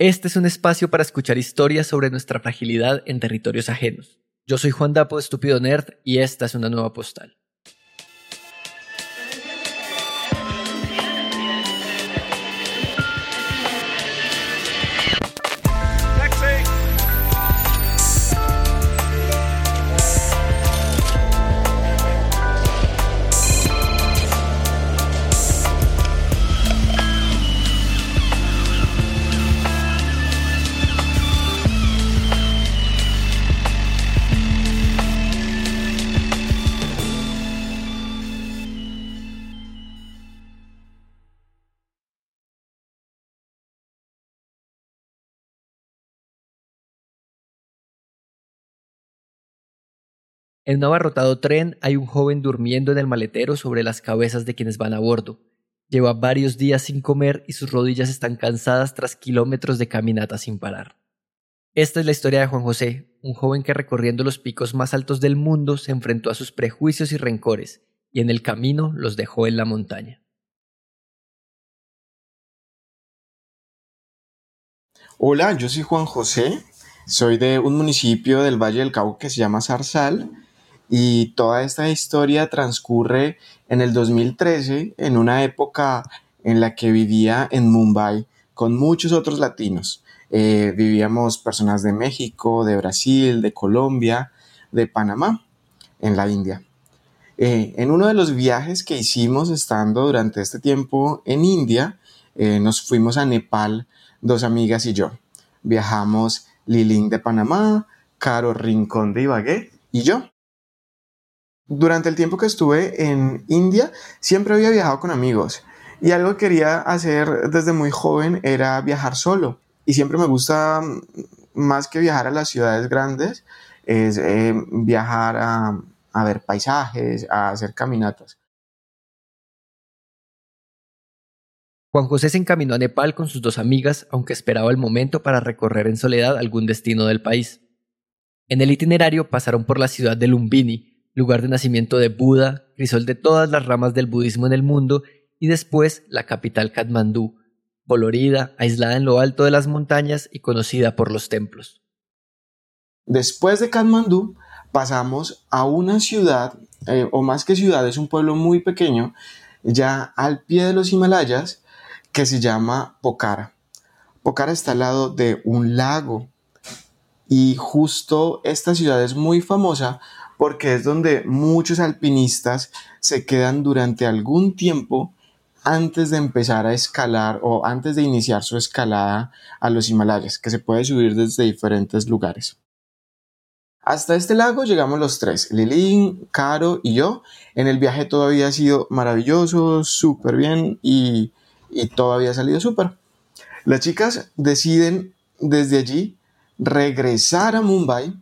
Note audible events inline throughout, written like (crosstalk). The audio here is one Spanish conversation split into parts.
Este es un espacio para escuchar historias sobre nuestra fragilidad en territorios ajenos. Yo soy Juan Dapo, estúpido nerd, y esta es una nueva postal. En un abarrotado tren hay un joven durmiendo en el maletero sobre las cabezas de quienes van a bordo. Lleva varios días sin comer y sus rodillas están cansadas tras kilómetros de caminata sin parar. Esta es la historia de Juan José, un joven que recorriendo los picos más altos del mundo se enfrentó a sus prejuicios y rencores, y en el camino los dejó en la montaña. Hola, yo soy Juan José, soy de un municipio del Valle del Cauca que se llama Zarzal y toda esta historia transcurre en el 2013, en una época en la que vivía en Mumbai con muchos otros latinos. Eh, vivíamos personas de México, de Brasil, de Colombia, de Panamá, en la India. Eh, en uno de los viajes que hicimos estando durante este tiempo en India, eh, nos fuimos a Nepal, dos amigas y yo. Viajamos Lilín de Panamá, Caro Rincón de Ibagué y yo. Durante el tiempo que estuve en India, siempre había viajado con amigos y algo que quería hacer desde muy joven era viajar solo. Y siempre me gusta, mm, más que viajar a las ciudades grandes, es eh, viajar a, a ver paisajes, a hacer caminatas. Juan José se encaminó a Nepal con sus dos amigas, aunque esperaba el momento para recorrer en soledad algún destino del país. En el itinerario pasaron por la ciudad de Lumbini, lugar de nacimiento de Buda, crisol de todas las ramas del budismo en el mundo, y después la capital Katmandú, colorida, aislada en lo alto de las montañas y conocida por los templos. Después de Katmandú pasamos a una ciudad, eh, o más que ciudad, es un pueblo muy pequeño, ya al pie de los Himalayas, que se llama Pokhara. Pokhara está al lado de un lago y justo esta ciudad es muy famosa porque es donde muchos alpinistas se quedan durante algún tiempo antes de empezar a escalar o antes de iniciar su escalada a los Himalayas, que se puede subir desde diferentes lugares. Hasta este lago llegamos los tres, Lilín, Caro y yo. En el viaje todo había sido maravilloso, súper bien y, y todo había salido súper. Las chicas deciden desde allí regresar a Mumbai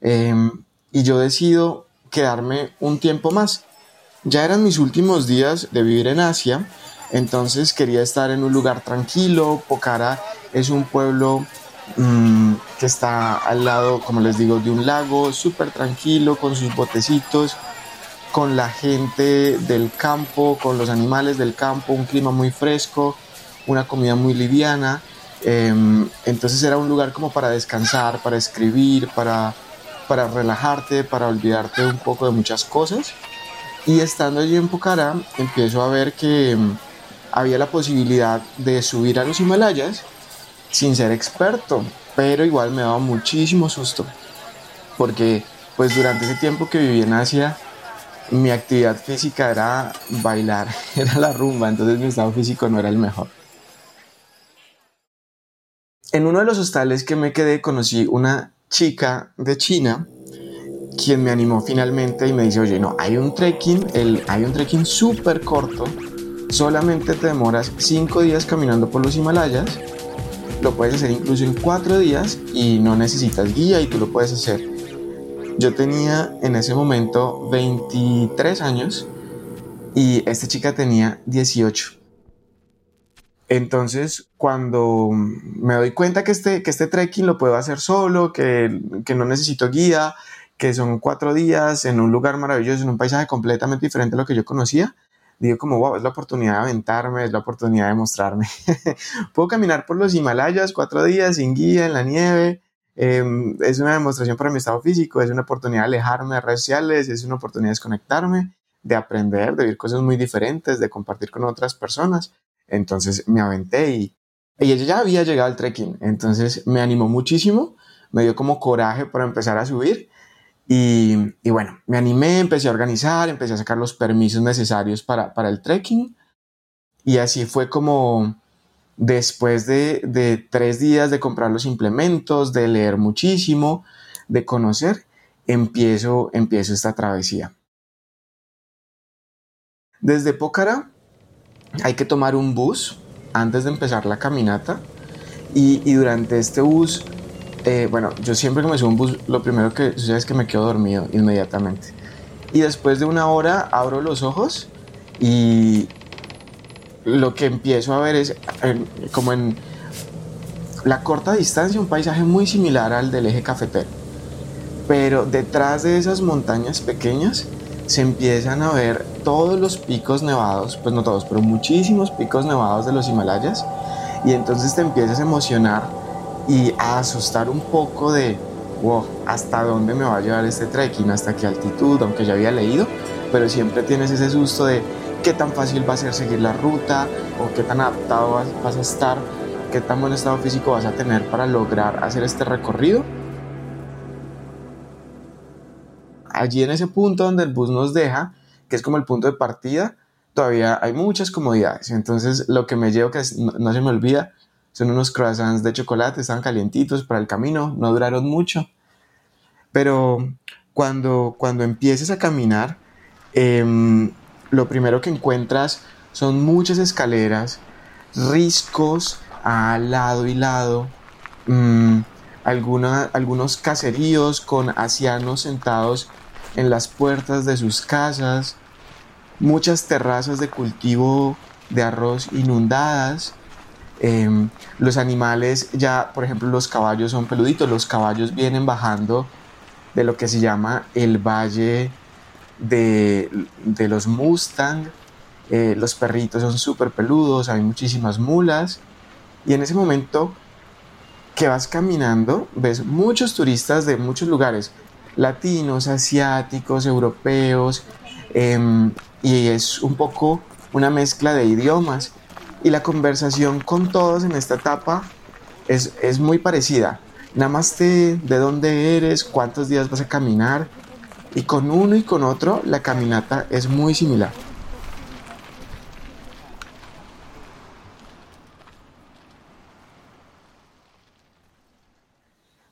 em, y yo decido quedarme un tiempo más. Ya eran mis últimos días de vivir en Asia, entonces quería estar en un lugar tranquilo. Pokhara es un pueblo mm, que está al lado, como les digo, de un lago, súper tranquilo, con sus botecitos, con la gente del campo, con los animales del campo, un clima muy fresco, una comida muy liviana. Em, entonces era un lugar como para descansar, para escribir, para para relajarte, para olvidarte un poco de muchas cosas. Y estando allí en Pokhara, empiezo a ver que mm, había la posibilidad de subir a los Himalayas sin ser experto, pero igual me daba muchísimo susto, porque pues durante ese tiempo que viví en Asia, mi actividad física era bailar, (laughs) era la rumba, entonces mi estado físico no era el mejor. En uno de los hostales que me quedé conocí una chica de China quien me animó finalmente y me dice, oye, no, hay un trekking, el, hay un trekking súper corto, solamente te demoras cinco días caminando por los Himalayas, lo puedes hacer incluso en cuatro días y no necesitas guía y tú lo puedes hacer. Yo tenía en ese momento 23 años y esta chica tenía 18. Entonces, cuando me doy cuenta que este, que este trekking lo puedo hacer solo, que, que no necesito guía, que son cuatro días en un lugar maravilloso, en un paisaje completamente diferente a lo que yo conocía, digo como, wow, es la oportunidad de aventarme, es la oportunidad de mostrarme. (laughs) Puedo caminar por los Himalayas cuatro días sin guía, en la nieve. Em, es una demostración para mi estado físico, es una oportunidad de alejarme de redes sociales, es una oportunidad de desconectarme, de aprender, de vivir cosas muy diferentes, de compartir con otras personas. Entonces me aventé y, y ella ya había llegado al trekking, entonces me animó muchísimo, me dio como coraje para empezar a subir y, y, bueno, me animé, empecé a organizar, empecé a sacar los permisos necesarios para, para el trekking. Y así fue como después de, de, tres días de comprar los implementos, de leer muchísimo, de conocer, empiezo, empiezo esta travesía. Desde Pócara hay que tomar un bus antes de empezar la caminata y, durante este bus eh, bueno, yo siempre que me subo un bus, lo primero que sucede es que me quedo dormido inmediatamente. Y después de una hora abro los ojos y lo que empiezo a ver es como en la corta distancia un paisaje muy similar al del eje cafetero. Pero detrás de esas montañas pequeñas se empiezan a ver todos los picos nevados, pues no todos, pero muchísimos picos nevados de los Himalayas. Y entonces te empiezas a emocionar y a asustar un poco de, wow, ¿hasta dónde me va a llevar este trekking? ¿Hasta qué altitud? Aunque ya había leído, pero siempre tienes ese susto de qué tan fácil va a ser seguir la ruta o qué tan adaptado vas, a estar, qué tan buen estado físico vas a tener para lograr hacer este recorrido. Allí en ese punto donde el bus nos deja, que es como el punto de partida, todavía hay muchas comodidades. Entonces lo que me llevo, que no se me olvida, son unos croissants de chocolate, están calientitos para el camino, no duraron mucho. Pero cuando, cuando empieces a caminar, em, lo primero que encuentras son muchas escaleras, riscos a lado y lado, mm, algunos caseríos con asianos sentados en las puertas de sus casas, muchas terrazas de cultivo de arroz inundadas, Em, los animales ya, por ejemplo, los caballos son peluditos, los caballos vienen bajando de lo que se llama el valle de, los Mustang, eh, los perritos son súper peludos, hay muchísimas mulas y en ese momento que vas caminando ves muchos turistas de muchos lugares, latinos, asiáticos, europeos, em, y es un poco una mezcla de idiomas y la conversación con todos en esta etapa es, es muy parecida. Más de dónde eres, cuántos días vas a caminar y con uno y con otro la caminata es muy similar.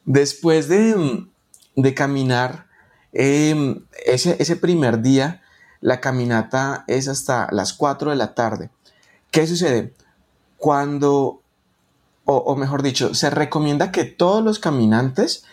Después de, de caminar em, ese, ese primer día, la caminata es hasta las 4 de la tarde. ¿Qué sucede? Cuando, o, mejor dicho, se recomienda que todos los caminantes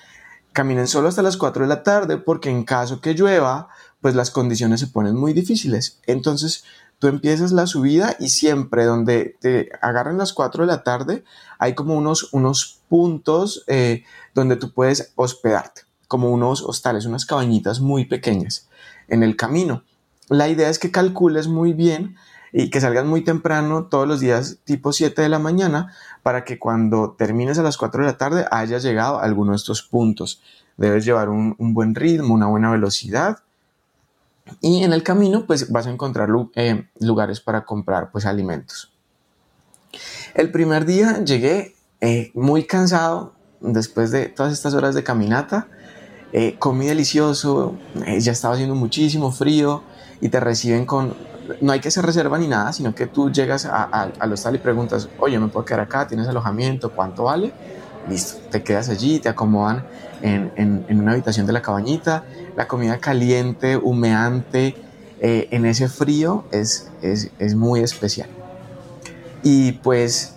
caminen solo hasta las 4 de la tarde porque en caso que llueva, pues las condiciones se ponen muy difíciles. Entonces, tú empiezas la subida y siempre donde te agarran las 4 de la tarde, hay como unos, unos puntos eh, donde tú puedes hospedarte, como unos hostales, unas cabañitas muy pequeñas en el camino. La idea es que calcules muy bien y que salgas muy temprano todos los días tipo 7 de la mañana para que cuando termines a las 4 de la tarde hayas llegado a alguno de estos puntos. Debes llevar un, buen ritmo, una buena velocidad y en el camino pues vas a encontrar eh, lugares para comprar pues alimentos. El primer día llegué eh, muy cansado después de todas estas horas de caminata. Eh, comí delicioso, ya estaba haciendo muchísimo frío y te reciben con no hay que hacer reserva ni nada, sino que tú llegas a, al hostal y preguntas, oye, ¿me puedo quedar acá? ¿Tienes alojamiento? ¿Cuánto vale? Listo, te quedas allí, te acomodan en, en, una habitación de la cabañita, la comida caliente, humeante, eh, en ese frío es, es, es, muy especial. Y pues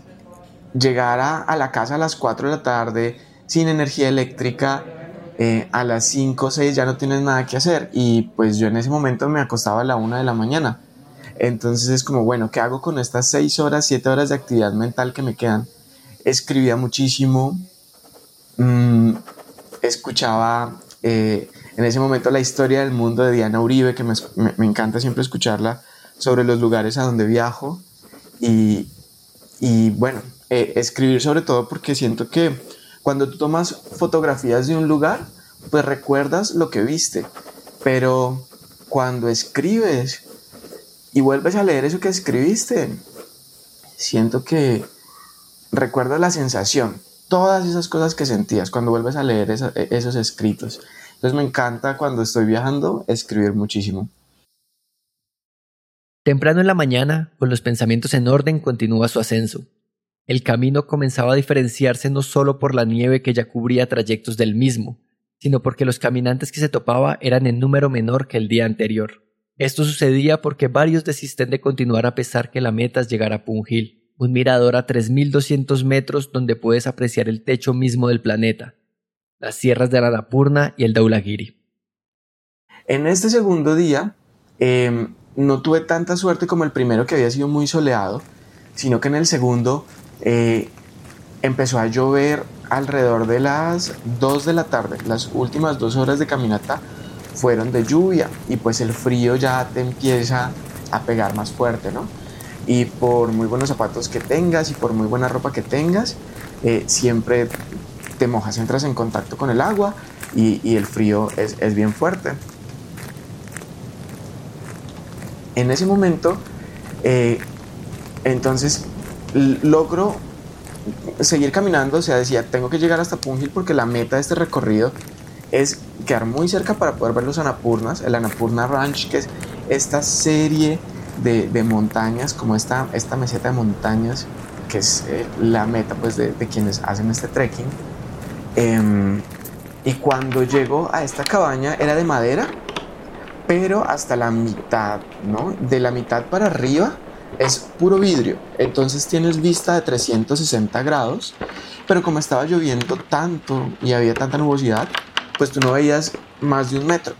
llegar a, a, la casa a las 4 de la tarde, sin energía eléctrica, eh, a las 5 o 6 ya no tienes nada que hacer. Y pues yo en ese momento me acostaba a la 1 de la mañana. Entonces es como, bueno, ¿qué hago con estas seis horas, siete horas de actividad mental que me quedan? Escribía muchísimo, mm, escuchaba eh, en ese momento la historia del mundo de Diana Uribe, que me, encanta siempre escucharla sobre los lugares a donde viajo y, y bueno, eh, escribir sobre todo porque siento que cuando tú tomas fotografías de un lugar, pues recuerdas lo que viste, pero cuando escribes y vuelves a leer eso que escribiste, siento que recuerdas la sensación, todas esas cosas que sentías cuando vuelves a leer e, esos escritos. Entonces me encanta cuando estoy viajando escribir muchísimo. Temprano en la mañana, con los pensamientos en orden, continúa su ascenso. El camino comenzaba a diferenciarse no solo por la nieve que ya cubría trayectos del mismo, sino porque los caminantes que se topaba eran en número menor que el día anterior. Esto sucedía porque varios desisten de continuar a pesar que la meta es llegar a Pungil, un mirador a 3.200 metros donde puedes apreciar el techo mismo del planeta, las sierras de Annapurna y el Daulagiri. En este segundo día, em, no tuve tanta suerte como el primero que había sido muy soleado, sino que en el segundo eh, empezó a llover alrededor de las 2 de la tarde. Las últimas dos horas de caminata fueron de lluvia y pues el frío ya te empieza a pegar más fuerte, ¿no? Y por muy buenos zapatos que tengas y por muy buena ropa que tengas, eh, siempre te mojas, entras en contacto con el agua y, el frío es, es bien fuerte. En ese momento, eh, entonces logro seguir caminando, o sea, decía, tengo que llegar hasta Pungil porque la meta de este recorrido es quedar muy cerca para poder ver los Anapurnas, el Anapurna Ranch, que es esta serie de, montañas, como esta, esta meseta de montañas, que es eh, la meta pues, de, quienes hacen este trekking. Em, y cuando llego a esta cabaña era de madera pero hasta la mitad, ¿no? De la mitad para arriba es puro vidrio, entonces tienes vista de 360 grados, pero como estaba lloviendo tanto y había tanta nubosidad, pues tú no veías más de un metro.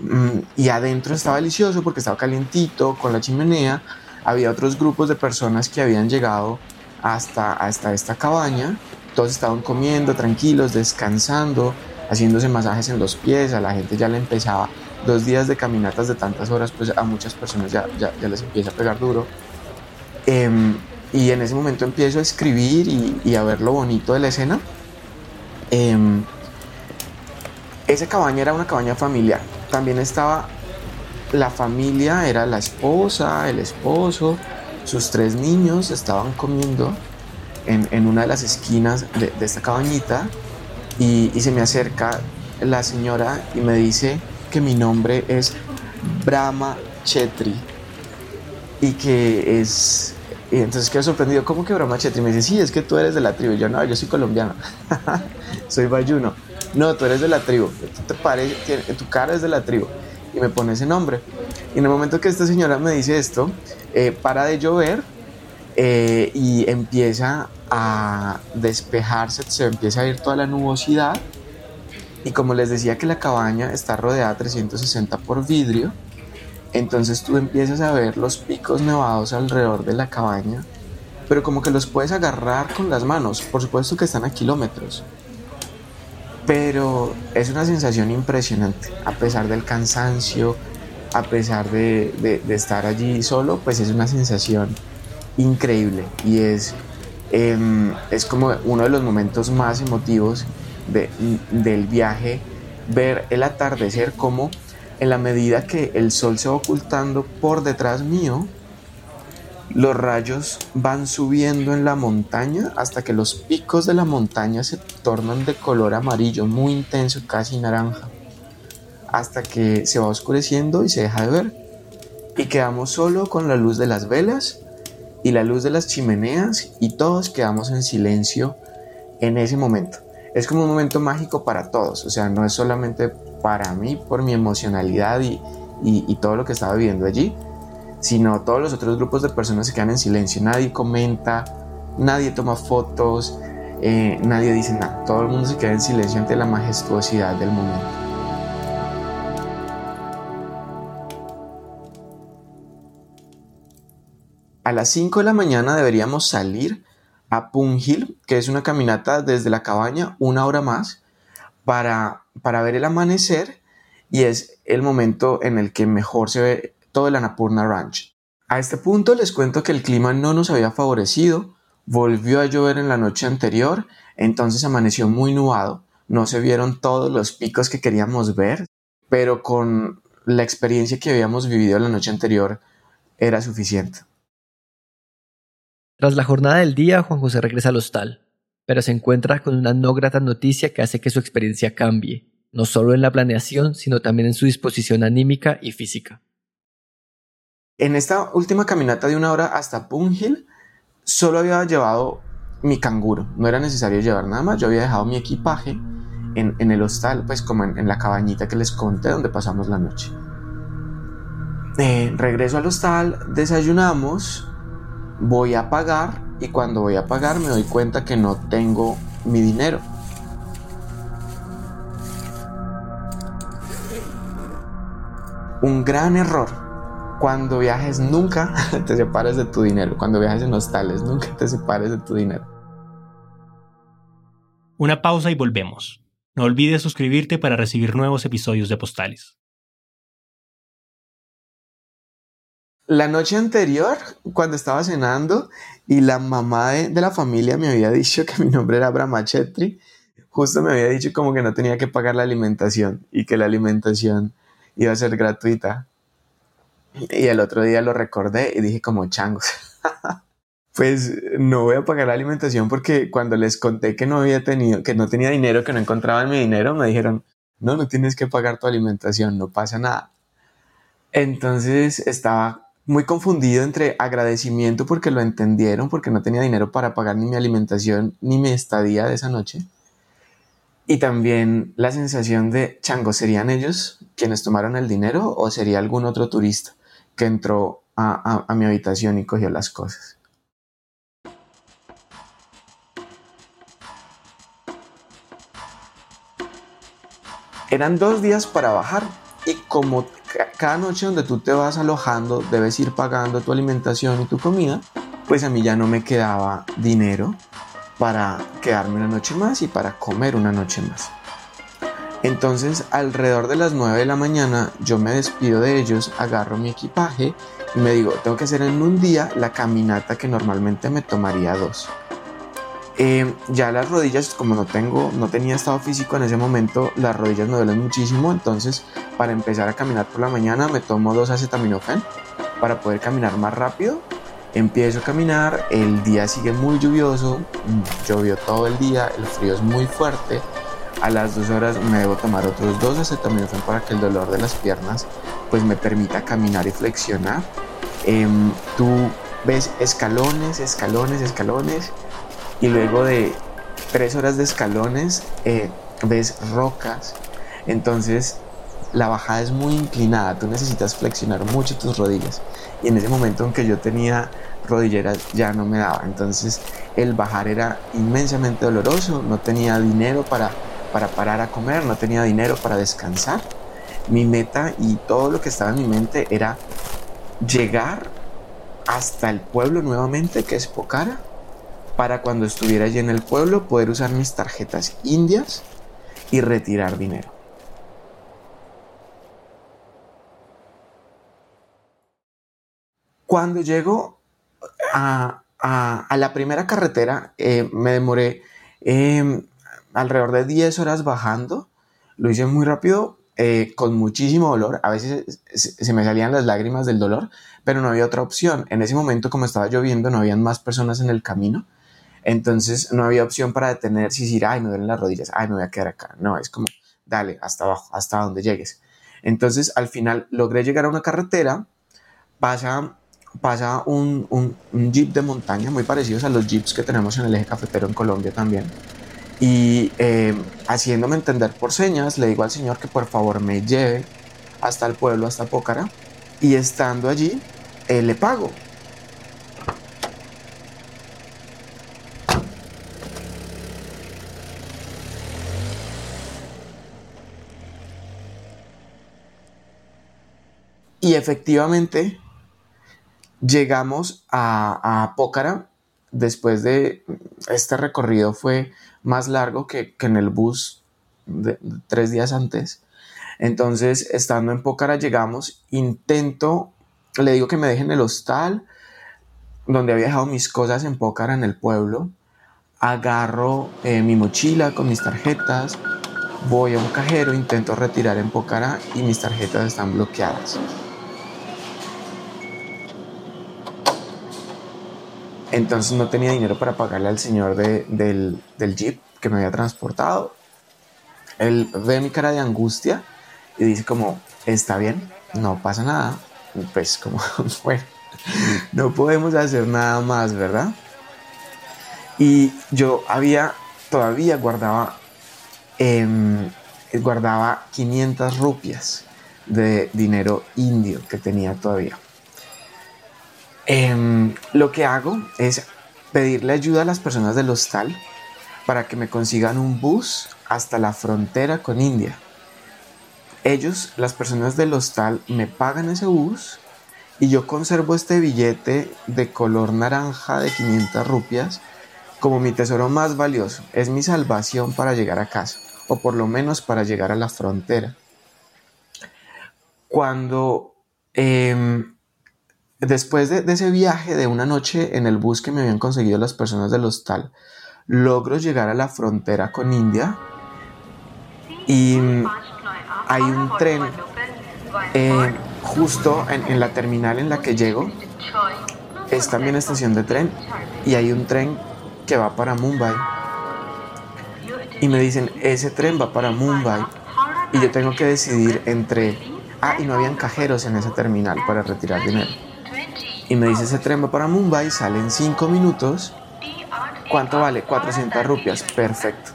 Mm, y adentro estaba delicioso porque estaba calientito, con la chimenea, había otros grupos de personas que habían llegado hasta, hasta esta cabaña, todos estaban comiendo tranquilos, descansando, haciéndose masajes en los pies, a la gente ya le empezaba dos días de caminatas de tantas horas, pues a muchas personas ya, ya, les empieza a pegar duro. Em, y en ese momento empiezo a escribir y, a ver lo bonito de la escena. Eh, esa cabaña era una cabaña familiar. También estaba la familia, era la esposa, el esposo, sus tres niños estaban comiendo en, en una de las esquinas de, de esta cabañita y, y se me acerca la señora y me dice, que mi nombre es Brahma Chetri y que es... Y entonces quedo sorprendido, ¿cómo que Brahma Chetri? Me dice, sí, es que tú eres de la tribu. Y yo, no, yo soy colombiano, (laughs) soy bayuno. No, tú eres de la tribu, te parece, tu cara es de la tribu. Y me pone ese nombre. Y en el momento que esta señora me dice esto, eh, para de llover eh, y empieza a despejarse, se empieza a ir toda la nubosidad y como les decía que la cabaña está rodeada 360 por vidrio, entonces tú empiezas a ver los picos nevados alrededor de la cabaña, pero como que los puedes agarrar con las manos, por supuesto que están a kilómetros. Pero es una sensación impresionante, a pesar del cansancio, a pesar de, estar allí solo, pues es una sensación increíble y es, em, es como uno de los momentos más emotivos del viaje, ver el atardecer como en la medida que el sol se va ocultando por detrás mío, los rayos van subiendo en la montaña hasta que los picos de la montaña se tornan de color amarillo muy intenso, casi naranja, hasta que se va oscureciendo y se deja de ver. Y quedamos solo con la luz de las velas y la luz de las chimeneas y todos quedamos en silencio en ese momento es como un momento mágico para todos, o sea, no es solamente para mí por mi emocionalidad y, todo lo que estaba viviendo allí, sino todos los otros grupos de personas se quedan en silencio, nadie comenta, nadie toma fotos, eh, nadie dice nada, todo el mundo se queda en silencio ante la majestuosidad del momento. A las 5 de la mañana deberíamos salir a Pungil, que es una caminata desde la cabaña una hora más para, para ver el amanecer y es el momento en el que mejor se ve todo el Annapurna Ranch. A este punto les cuento que el clima no nos había favorecido, volvió a llover en la noche anterior, entonces amaneció muy nublado, no se vieron todos los picos que queríamos ver, pero con la experiencia que habíamos vivido la noche anterior era suficiente. Tras la jornada del día, Juan José regresa al hostal, pero se encuentra con una no grata noticia que hace que su experiencia cambie, no solo en la planeación, sino también en su disposición anímica y física. En esta última caminata de una hora hasta Pungil, solo había llevado mi canguro, no era necesario llevar nada más, yo había dejado mi equipaje en, el hostal, pues como en, la cabañita que les conté donde pasamos la noche. Eh, regreso al hostal, desayunamos, voy a pagar y cuando voy a pagar me doy cuenta que no tengo mi dinero. Un gran error. Cuando viajes nunca (laughs) te separes de tu dinero. Cuando viajes en hostales nunca te separes de tu dinero. Una pausa y volvemos. No olvides suscribirte para recibir nuevos episodios de Postales. La noche anterior, cuando estaba cenando y la mamá de, la familia me había dicho que (laughs) mi nombre era Brahmachetri, justo me había dicho como que no tenía que pagar la alimentación y que la alimentación iba a ser gratuita. Y el otro día lo recordé y dije como changos. (laughs) pues no voy a pagar la alimentación porque cuando les conté que no había tenido, que no tenía dinero, que no encontraba mi dinero, me dijeron, no, no tienes que pagar tu alimentación, no pasa nada. Entonces estaba muy confundido entre agradecimiento porque lo entendieron, porque no tenía dinero para pagar ni mi alimentación ni mi estadía de esa noche. Y también la sensación de, chango, ¿serían ellos quienes tomaron el dinero o sería algún otro turista que entró a mi habitación y cogió las cosas? Eran dos días para bajar y como cada noche donde tú te vas alojando debes ir pagando tu alimentación y tu comida, pues a mí ya no me quedaba dinero para quedarme una noche más y para comer una noche más. Entonces alrededor de las 9 de la mañana yo me despido de ellos, agarro mi equipaje y me digo, tengo que hacer en un día la caminata que normalmente me tomaría dos. Eh, ya las rodillas, como no tengo, no tenía estado físico en ese momento, las rodillas me duelen muchísimo, entonces para empezar a caminar por la mañana me tomo dos acetaminofén para poder caminar más rápido. Empiezo a caminar, el día sigue muy lluvioso, llovió todo el día, el frío es muy fuerte. A las dos horas me debo tomar otros dos acetaminofén para que el dolor de las piernas pues me permita caminar y flexionar. Em, tú ves escalones, escalones, escalones y luego de tres horas de escalones eh, ves rocas. Entonces la bajada es muy inclinada, tú necesitas flexionar mucho tus rodillas. Y en ese momento en que yo tenía rodilleras ya no me daba. Entonces el bajar era inmensamente doloroso, no tenía dinero para, para parar a comer, no tenía dinero para descansar. Mi meta y todo lo que estaba en mi mente era llegar hasta el pueblo nuevamente, que es Pocara, para cuando estuviera allí en el pueblo poder usar mis tarjetas indias y retirar dinero. Cuando llego a, la primera carretera, eh, me demoré em, alrededor de 10 horas bajando. Lo hice muy rápido, eh, con muchísimo dolor. A veces se me salían las lágrimas del dolor, pero no había otra opción. En ese momento, como estaba lloviendo, no habían más personas en el camino. Entonces no había opción para detenerse y decir, ay, me duelen las rodillas, ay, me voy a quedar acá. No, es como, dale, hasta abajo, hasta donde llegues. Entonces al final logré llegar a una carretera, pasa, pasa un, un, jeep de montaña, muy parecidos a los jeeps que tenemos en el eje cafetero en Colombia también. Y eh, haciéndome entender por señas, le digo al señor que por favor me lleve hasta el pueblo, hasta Pócara. Y estando allí, eh, le pago. Y efectivamente llegamos a, a Pócara después de este recorrido fue más largo que, en el bus de, tres días antes. Entonces, estando en Pócara llegamos, intento le digo que me dejen el hostal donde había dejado mis cosas en Pócara en el pueblo. Agarro eh, mi mochila con mis tarjetas, voy a un cajero, intento retirar en Pocara y mis tarjetas están bloqueadas. Entonces no tenía dinero para pagarle al señor del, del jeep que me había transportado. Él ve mi cara de angustia y dice como, está bien, no pasa nada. Pues como, (laughs) bueno, no podemos hacer nada más, ¿verdad? Y yo había, todavía guardaba, em, guardaba 500 rupias de dinero indio que tenía todavía. Em, lo que hago es pedirle ayuda a las personas del hostal para que me consigan un bus hasta la frontera con India. Ellos, las personas del hostal, me pagan ese bus y yo conservo este billete de color naranja de 500 rupias como mi tesoro más valioso. Es mi salvación para llegar a casa, o por lo menos para llegar a la frontera. Cuando em, después de, ese viaje de una noche en el bus que me habían conseguido las personas del hostal, logro llegar a la frontera con India y hay un tren eh, justo en, la terminal en la que llego. Es también estación de tren y hay un tren que va para Mumbai. Y me dicen, ese tren va para Mumbai. Y yo tengo que decidir entre... Ah, y no habían cajeros en esa terminal para retirar dinero. Y me dice, ese tren va para Mumbai, sale en 5 minutos. ¿Cuánto vale? 400 rupias. Perfecto.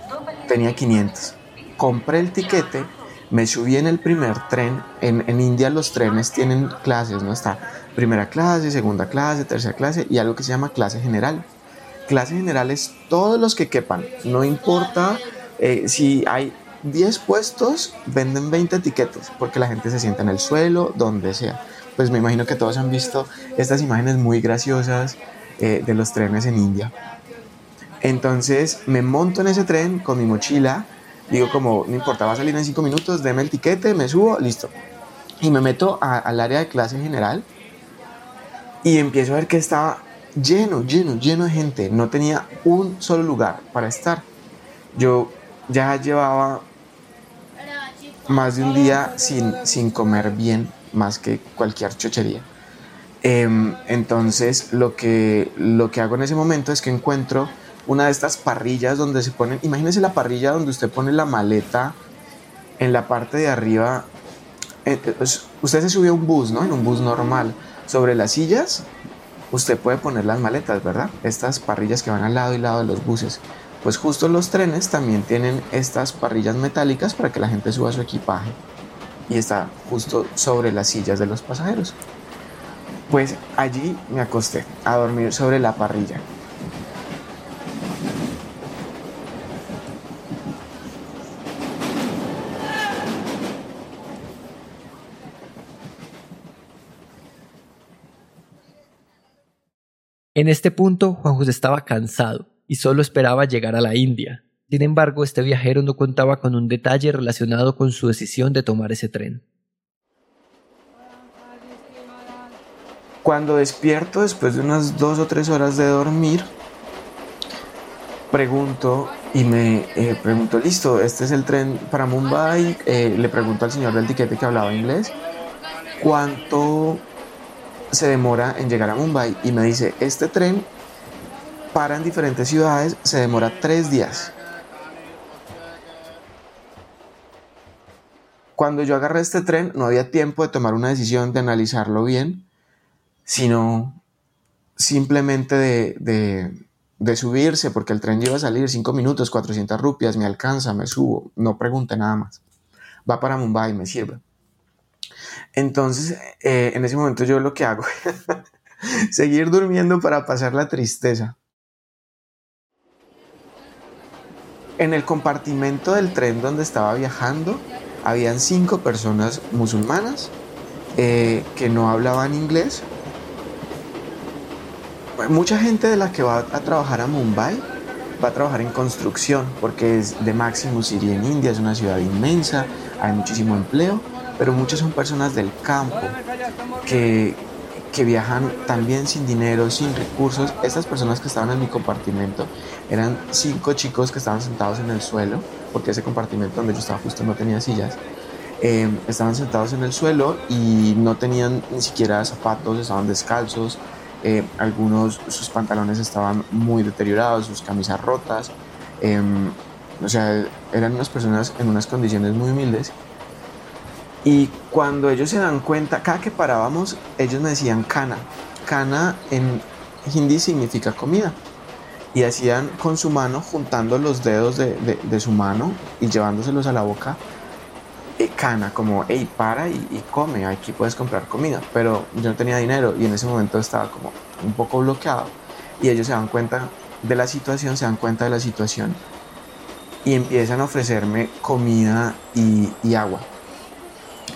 Tenía 500. Compré el tiquete, me subí en el primer tren. En, en India los trenes tienen clases, ¿no? Está primera clase, segunda clase, tercera clase y algo que se llama clase general. Clase general es todos los que quepan. No importa eh, si hay 10 puestos, venden 20 etiquetas porque la gente se sienta en el suelo, donde sea pues me imagino que todos han visto estas imágenes muy graciosas eh, de los trenes en India. Entonces me monto en ese tren con mi mochila, digo como, no importa, va a salir en cinco minutos, deme el tiquete, me subo, listo. Y me meto al área de clase general y empiezo a ver que estaba lleno, lleno, lleno de gente. No tenía un solo lugar para estar. Yo ya llevaba más de un día sin, sin comer bien más que cualquier chochería. Em, entonces lo que, lo que hago en ese momento es que encuentro una de estas parrillas donde se ponen, imagínese la parrilla donde usted pone la maleta en la parte de arriba. Eh, eh, pues, usted se sube a un bus, ¿no? En un bus normal. Sobre las sillas, usted puede poner las maletas, ¿verdad? Estas parrillas que van al lado y lado de los buses. Pues justo los trenes también tienen estas parrillas metálicas para que la gente suba su equipaje y está justo sobre las sillas de los pasajeros. Pues allí me acosté a dormir sobre la parrilla. En este punto, Juan José estaba cansado y solo esperaba llegar a la India, sin embargo, este viajero no contaba con un detalle relacionado con su decisión de tomar ese tren. Cuando despierto después de unas dos o tres horas de dormir, pregunto y me eh, pregunto, listo, este es el tren para Mumbai. Eh, le pregunto al señor del tiquete que hablaba inglés, ¿cuánto se demora en llegar a Mumbai? Y me dice, este tren para en diferentes ciudades, se demora tres días. Cuando yo agarré este tren no había tiempo de tomar una decisión, de analizarlo bien, sino simplemente de, de, subirse, porque el tren iba a salir 5 minutos, 400 rupias, me alcanza, me subo, no pregunte nada más. Va para Mumbai, me sirve. Entonces, eh, en ese momento yo lo que hago, (laughs) seguir durmiendo para pasar la tristeza. En el compartimento del tren donde estaba viajando, habían cinco personas musulmanas eh, que no hablaban inglés. Mucha gente de la que va a trabajar a Mumbai va a trabajar en construcción porque es de Maximus City en India, es una ciudad inmensa, hay muchísimo empleo, pero muchas son personas del campo que, que viajan también sin dinero, sin recursos. Estas personas que estaban en mi compartimento eran cinco chicos que estaban sentados en el suelo, porque ese compartimento donde yo estaba justo no tenía sillas. Eh, estaban sentados en el suelo y no tenían ni siquiera zapatos, estaban descalzos. Eh, algunos, sus pantalones estaban muy deteriorados, sus camisas rotas. Em, o sea, eran unas personas en unas condiciones muy humildes y cuando ellos se dan cuenta, cada que parábamos, ellos me decían kana. Kana en hindi significa comida. Y hacían con su mano, juntando los dedos de, de, su mano y llevándoselos a la boca, eh, kana, como, hey, para y, y, come, aquí puedes comprar comida. Pero yo no tenía dinero y en ese momento estaba como un poco bloqueado. Y ellos se dan cuenta de la situación, se dan cuenta de la situación y empiezan a ofrecerme comida y, y agua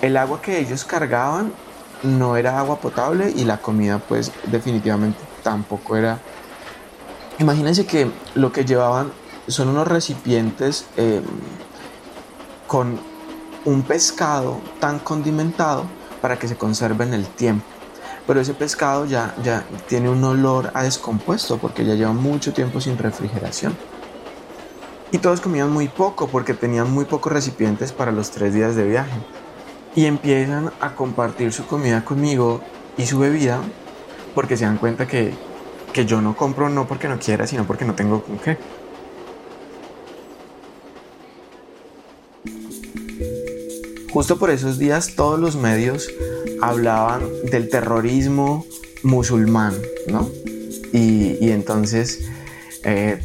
el agua que ellos cargaban no era agua potable y la comida pues definitivamente tampoco era. Imagínense que lo que llevaban son unos recipientes em, con un pescado tan condimentado para que se conserve en el tiempo. Pero ese pescado ya, ya tiene un olor a descompuesto porque ya lleva mucho tiempo sin refrigeración. Y todos comían muy poco porque tenían muy pocos recipientes para los tres días de viaje y empiezan a compartir su comida conmigo y su bebida porque se dan cuenta que, que yo no compro no porque no quiera, sino porque no tengo con qué. Justo por esos días todos los medios hablaban del terrorismo musulmán, ¿no? Y, y entonces eh,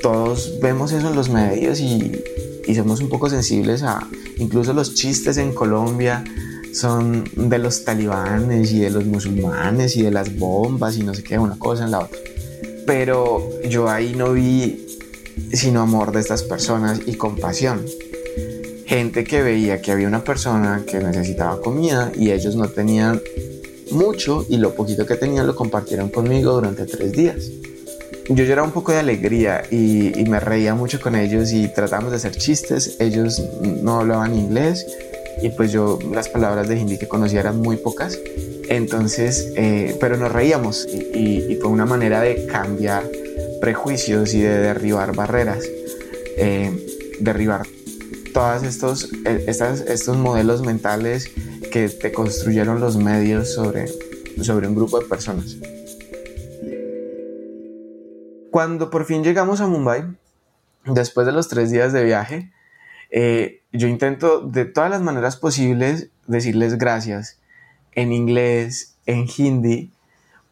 todos vemos eso en los medios y, y somos un poco sensibles a incluso los chistes en Colombia son de los talibanes y de los musulmanes y de las bombas y no sé qué, una cosa en la otra. Pero yo ahí no vi sino amor de estas personas y compasión. Gente que veía que había una persona que necesitaba comida y ellos no tenían mucho y lo poquito que tenían lo compartieron conmigo durante tres días yo lloraba un poco de alegría y, me reía mucho con ellos y tratamos de hacer chistes. Ellos no hablaban inglés y pues yo las palabras de hindi que conocía eran muy pocas. Entonces, eh, pero nos reíamos y, fue una manera de cambiar prejuicios y de derribar barreras, eh, derribar todos estos, eh, estos modelos mentales que te construyeron los medios sobre, sobre un grupo de personas. Cuando por fin llegamos a Mumbai, después de los tres días de viaje, eh, yo intento de todas las maneras posibles decirles gracias en inglés, en hindi,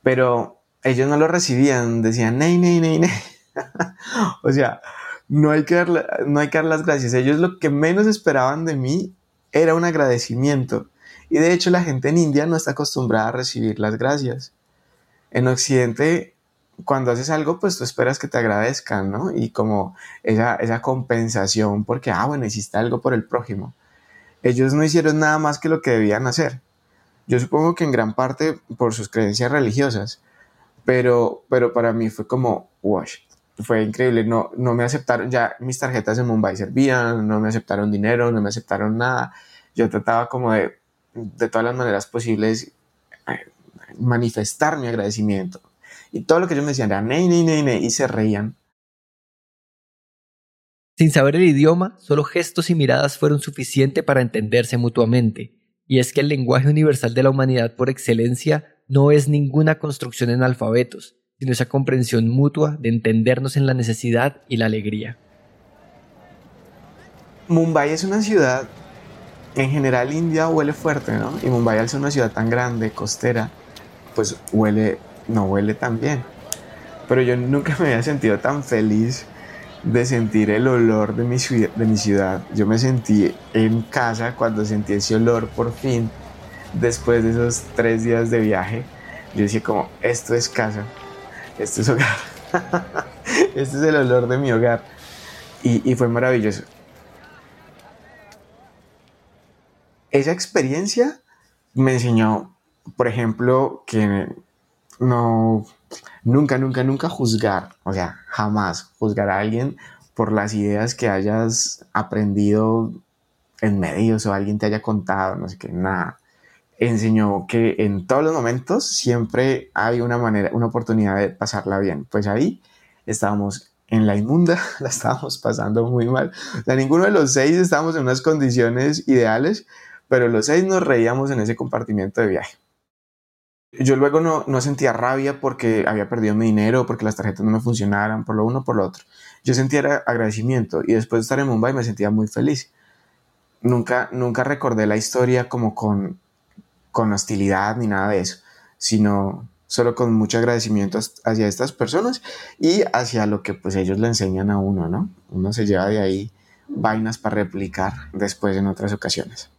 pero ellos no lo recibían, decían, ney, ney, ney, ney. (laughs) o sea, no hay, que dar, no hay que dar las gracias. Ellos lo que menos esperaban de mí era un agradecimiento. Y de hecho la gente en India no está acostumbrada a recibir las gracias. En Occidente cuando haces algo, pues tú esperas que te agradezcan, ¿no? Y como esa, esa compensación, porque, ah, bueno, hiciste algo por el prójimo. Ellos no hicieron nada más que lo que debían hacer. Yo supongo que en gran parte por sus creencias religiosas, pero, pero para mí fue como, wash, fue increíble. No, no me aceptaron, ya mis tarjetas en Mumbai servían, no me aceptaron dinero, no me aceptaron nada. Yo trataba como de, de todas las maneras posibles, eh, manifestar mi agradecimiento y todo lo que ellos me decían era ney, ney, ney, ney, y se reían. Sin saber el idioma, solo gestos y miradas fueron suficientes para entenderse mutuamente. Y es que el lenguaje universal de la humanidad por excelencia no es ninguna construcción en alfabetos, sino esa comprensión mutua de entendernos en la necesidad y la alegría. Mumbai es una ciudad, en general India huele fuerte, ¿no? Y Mumbai al ser una ciudad tan grande, costera, pues huele no huele tan bien. Pero yo nunca me había sentido tan feliz de sentir el olor de mi, ciudad. Yo me sentí en casa cuando sentí ese olor por fin, después de esos tres días de viaje. Yo decía como, esto es casa, esto es hogar, (laughs) este es el olor de mi hogar. Y fue maravilloso. Esa experiencia me enseñó, por ejemplo, que no, nunca, nunca, nunca juzgar, o sea, jamás juzgar a alguien por las ideas que hayas aprendido en medios o alguien te haya contado, no sé qué, nada. enseñó que en todos los momentos siempre hay una manera, una oportunidad de pasarla bien. Pues ahí estábamos en la inmunda, (laughs) la estábamos pasando muy mal. O sea, ninguno de los seis estábamos en unas condiciones ideales, pero los seis nos reíamos en ese compartimiento de viaje. Yo luego no, sentía rabia porque había perdido mi dinero, porque las tarjetas no me funcionaran, por lo uno, por lo otro. Yo sentía agradecimiento y después de estar en Mumbai me sentía muy feliz. Nunca, nunca recordé la historia como con con hostilidad ni nada de eso, sino solo con mucho agradecimiento hacia estas personas y hacia lo que pues ellos le enseñan a uno, ¿no? Uno se lleva de ahí vainas para replicar después en otras ocasiones.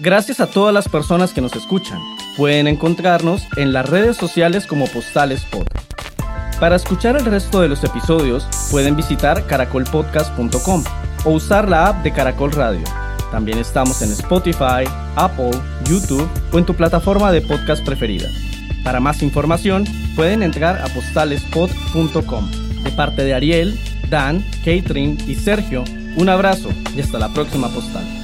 Gracias a todas las personas que nos escuchan. Pueden encontrarnos en las redes sociales como Postales Pod. Para escuchar el resto de los episodios, pueden visitar caracolpodcast.com o usar la app de Caracol Radio. También estamos en Spotify, Apple, YouTube o en tu plataforma de podcast preferida. Para más información, pueden entrar a postalespod.com. De parte de Ariel, Dan, Catherine y Sergio, un abrazo y hasta la próxima postal.